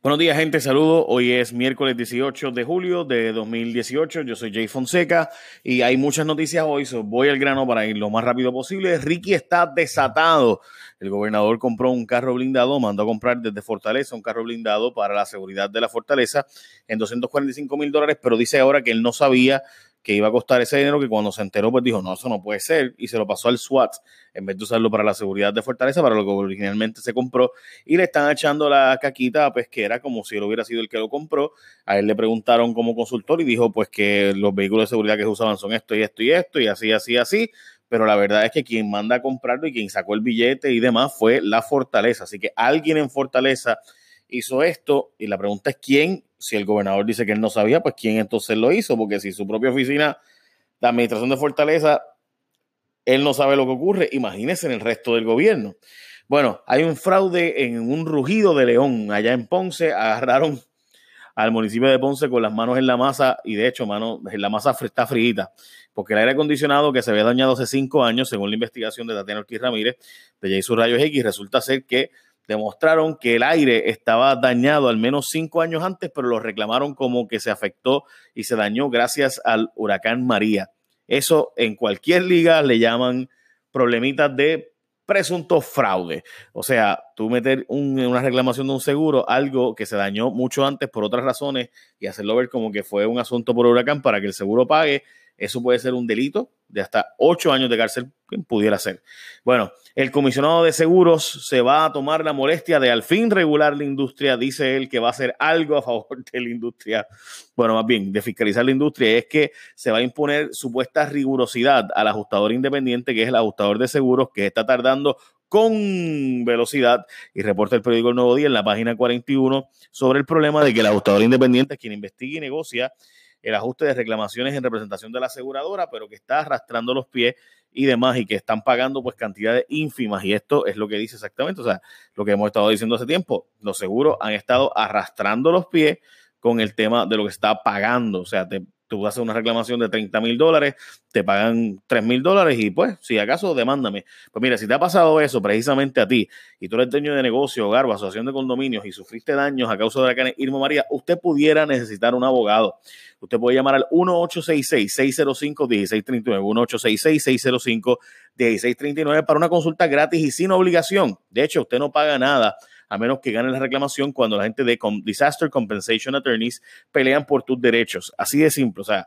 Buenos días, gente. Saludos. Hoy es miércoles 18 de julio de 2018. Yo soy Jay Fonseca y hay muchas noticias hoy. So voy al grano para ir lo más rápido posible. Ricky está desatado. El gobernador compró un carro blindado, mandó a comprar desde Fortaleza un carro blindado para la seguridad de la fortaleza en 245 mil dólares, pero dice ahora que él no sabía que iba a costar ese dinero, que cuando se enteró, pues dijo, no, eso no puede ser, y se lo pasó al SWAT, en vez de usarlo para la seguridad de Fortaleza, para lo que originalmente se compró, y le están echando la caquita a Pesquera como si él hubiera sido el que lo compró. A él le preguntaron como consultor y dijo, pues que los vehículos de seguridad que se usaban son esto y esto y esto, y así, así, así, pero la verdad es que quien manda a comprarlo y quien sacó el billete y demás fue la Fortaleza, así que alguien en Fortaleza hizo esto, y la pregunta es quién si el gobernador dice que él no sabía, pues quién entonces lo hizo, porque si su propia oficina de administración de Fortaleza, él no sabe lo que ocurre, imagínese en el resto del gobierno. Bueno, hay un fraude en un rugido de león allá en Ponce, agarraron al municipio de Ponce con las manos en la masa y de hecho, mano, la masa está frita, porque el aire acondicionado que se había dañado hace cinco años, según la investigación de Tatiana Ortiz Ramírez, de J.S. Rayos X, resulta ser que demostraron que el aire estaba dañado al menos cinco años antes, pero lo reclamaron como que se afectó y se dañó gracias al huracán María. Eso en cualquier liga le llaman problemitas de presunto fraude. O sea, tú meter una reclamación de un seguro, algo que se dañó mucho antes por otras razones y hacerlo ver como que fue un asunto por huracán para que el seguro pague, eso puede ser un delito de hasta ocho años de cárcel, que pudiera ser. Bueno, el comisionado de seguros se va a tomar la molestia de al fin regular la industria, dice él que va a hacer algo a favor de la industria, bueno, más bien de fiscalizar la industria, es que se va a imponer supuesta rigurosidad al ajustador independiente, que es el ajustador de seguros, que está tardando con velocidad y reporta el periódico El Nuevo Día en la página 41 sobre el problema de que el ajustador independiente quien investiga y negocia el ajuste de reclamaciones en representación de la aseguradora, pero que está arrastrando los pies y demás y que están pagando pues cantidades ínfimas y esto es lo que dice exactamente, o sea, lo que hemos estado diciendo hace tiempo, los seguros han estado arrastrando los pies con el tema de lo que está pagando, o sea, te tú haces una reclamación de 30 mil dólares, te pagan 3 mil dólares y pues, si acaso, demándame. Pues mira, si te ha pasado eso precisamente a ti y tú eres dueño de negocio, hogar o asociación de condominios y sufriste daños a causa de la Irma María, usted pudiera necesitar un abogado. Usted puede llamar al 1866-605-1639, 1866-605-1639 para una consulta gratis y sin obligación. De hecho, usted no paga nada a menos que gane la reclamación cuando la gente de Disaster Compensation Attorneys pelean por tus derechos. Así de simple, o sea,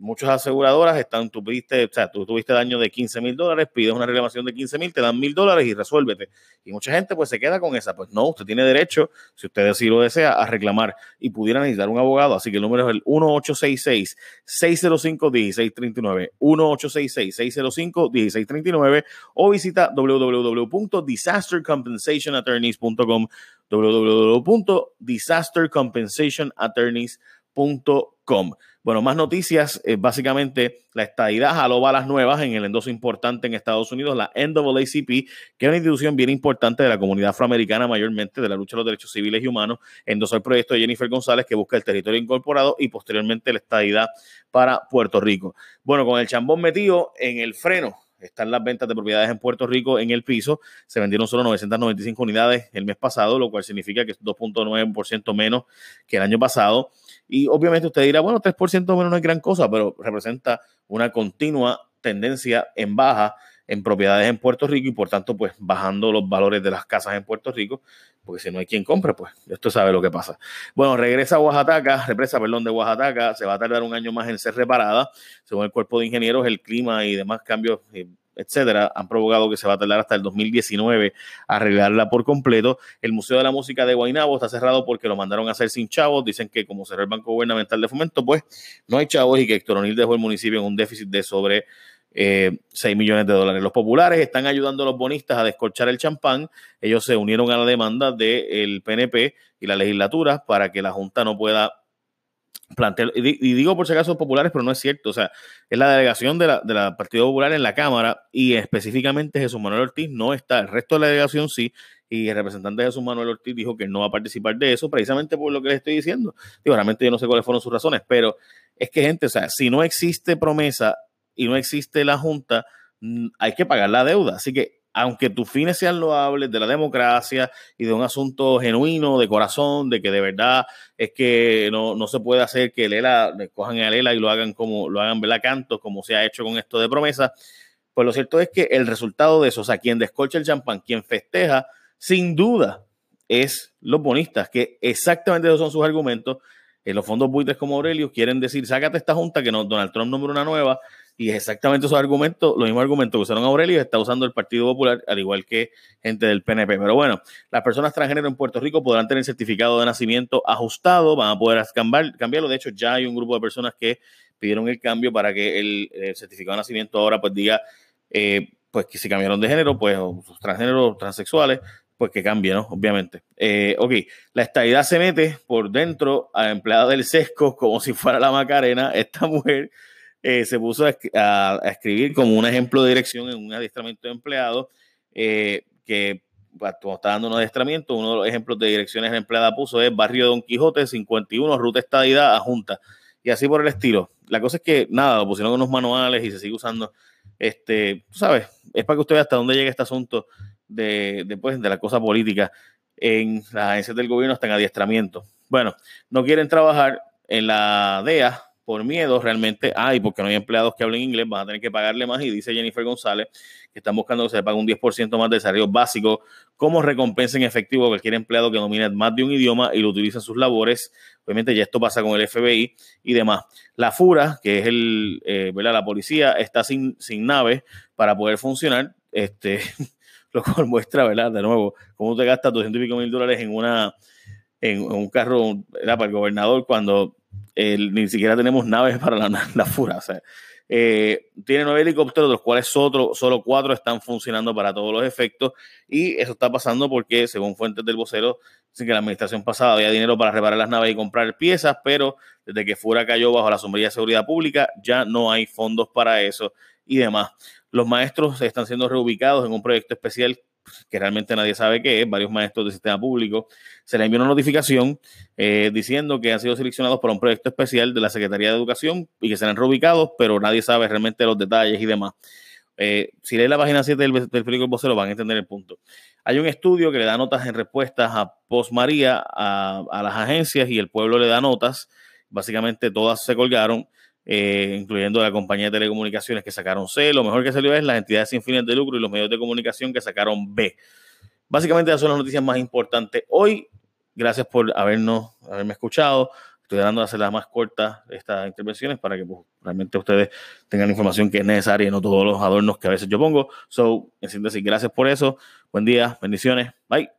muchas aseguradoras están, tú o sea, tú tuviste daño de 15 mil dólares, pides una reclamación de 15 mil, te dan mil dólares y resuélvete. Y mucha gente pues se queda con esa. Pues no, usted tiene derecho, si usted así lo desea, a reclamar y pudiera necesitar un abogado. Así que el número es el 1866-605-1639, 1866-605-1639 o visita www.disastercompensationattorneys.com, www.disastercompensationattorneys.com. Bueno, más noticias. Eh, básicamente, la estadidad jaló balas nuevas en el endoso importante en Estados Unidos, la NAACP, que es una institución bien importante de la comunidad afroamericana, mayormente de la lucha de los derechos civiles y humanos. Endosó el proyecto de Jennifer González, que busca el territorio incorporado y posteriormente la estadidad para Puerto Rico. Bueno, con el chambón metido en el freno están las ventas de propiedades en Puerto Rico en el piso. Se vendieron solo 995 unidades el mes pasado, lo cual significa que es 2.9% menos que el año pasado. Y obviamente usted dirá, bueno, 3% menos no es gran cosa, pero representa una continua tendencia en baja en propiedades en Puerto Rico y por tanto pues bajando los valores de las casas en Puerto Rico, porque si no hay quien compre, pues esto sabe lo que pasa. Bueno, regresa a Oaxaca, represa, perdón, de Oaxaca, se va a tardar un año más en ser reparada, según el cuerpo de ingenieros, el clima y demás cambios eh, etcétera, han provocado que se va a tardar hasta el 2019 arreglarla por completo. El Museo de la Música de Guaynabo está cerrado porque lo mandaron a hacer sin chavos. Dicen que como cerró el Banco Gubernamental de Fomento, pues no hay chavos y que Héctor O'Neill dejó el municipio en un déficit de sobre eh, 6 millones de dólares. Los populares están ayudando a los bonistas a descorchar el champán. Ellos se unieron a la demanda del PNP y la legislatura para que la Junta no pueda plantear, y, digo por si acaso populares, pero no es cierto, o sea, es la delegación de la, de la Partido Popular en la Cámara y específicamente Jesús Manuel Ortiz no está, el resto de la delegación sí, y el representante Jesús Manuel Ortiz dijo que no va a participar de eso, precisamente por lo que les estoy diciendo. Digo, realmente yo no sé cuáles fueron sus razones, pero es que gente, o sea, si no existe promesa y no existe la Junta, hay que pagar la deuda. Así que aunque tus fines sean loables de la democracia y de un asunto genuino, de corazón, de que de verdad es que no, no se puede hacer que Lela, cojan a Lela y lo hagan como lo hagan ¿verdad? como se ha hecho con esto de promesa, pues lo cierto es que el resultado de eso, o sea, quien descolcha el champán, quien festeja, sin duda es los bonistas, que exactamente esos son sus argumentos. En los fondos buitres como Aurelio quieren decir, sácate esta junta que no, Donald Trump nombró una nueva y es exactamente esos argumentos, los mismos argumentos que usaron Aurelio está usando el Partido Popular, al igual que gente del PNP. Pero bueno, las personas transgénero en Puerto Rico podrán tener certificado de nacimiento ajustado, van a poder cambiarlo. De hecho, ya hay un grupo de personas que pidieron el cambio para que el, certificado de nacimiento ahora pues diga, eh, pues que si cambiaron de género, pues transgénero, transexuales, pues que cambie. Obviamente. Eh, ok, la estadidad se mete por dentro a empleada del sesco como si fuera la Macarena. Esta mujer eh, se puso a, escribir como un ejemplo de dirección en un adiestramiento de empleados eh, que como está dando un adiestramiento, uno de los ejemplos de direcciones empleada puso es Barrio Don Quijote 51, Ruta Estadidad a Junta. Y así por el estilo. La cosa es que, nada, lo pusieron unos manuales y se sigue usando. Este, sabes, es para que usted vea hasta dónde llega este asunto de, de, pues, de la cosa política en las agencias del gobierno hasta en adiestramiento. Bueno, no quieren trabajar en la DEA por miedo realmente, ah, y porque no hay empleados que hablen inglés, van a tener que pagarle más. Y dice Jennifer González que están buscando que se le pague un 10% más de salario básico como recompensa en efectivo a cualquier empleado que domine más de un idioma y lo utilice en sus labores. Obviamente ya esto pasa con el FBI y demás. La FURA, que es el, eh, la policía, está sin, sin nave para poder funcionar. Este, lo cual muestra, ¿verdad? De nuevo, cómo te gastas 200 y pico mil dólares en una un carro era para el gobernador cuando ni siquiera tenemos naves para la, la FURA. Eh, tiene nueve helicópteros, de los cuales solo, solo cuatro están funcionando para todos los efectos. Y eso está pasando porque, según fuentes del vocero, dicen que la administración pasada había dinero para reparar las naves y comprar piezas, pero desde que FURA cayó bajo la sombrilla de seguridad pública, ya no hay fondos para eso y demás. Los maestros están siendo reubicados en un proyecto especial que realmente nadie sabe qué es, varios maestros del sistema público, se le envió una notificación eh, diciendo que han sido seleccionados para un proyecto especial de la Secretaría de Educación y que serán reubicados, pero nadie sabe realmente los detalles y demás. Eh, si leen la página 7 del, del periódico El Vocero van a entender el punto. Hay un estudio que le da notas en respuestas a Post María, a las agencias y el pueblo le da notas. Básicamente todas se colgaron eh, incluyendo la compañía de telecomunicaciones que sacaron C. Lo mejor que salió es las entidades sin fines de lucro y los medios de comunicación que sacaron B. Básicamente esas son las noticias más importantes hoy. Gracias por habernos, haberme escuchado. Estoy dando a hacer las más cortas estas intervenciones para que pues, realmente ustedes tengan la información que es necesaria y no todos los adornos que a veces yo pongo. So, en síntesis, gracias por eso. Buen día, bendiciones. Bye.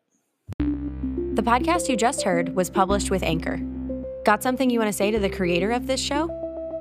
The podcast you just heard was published with Anchor. Got something you want to say to the creator of this show?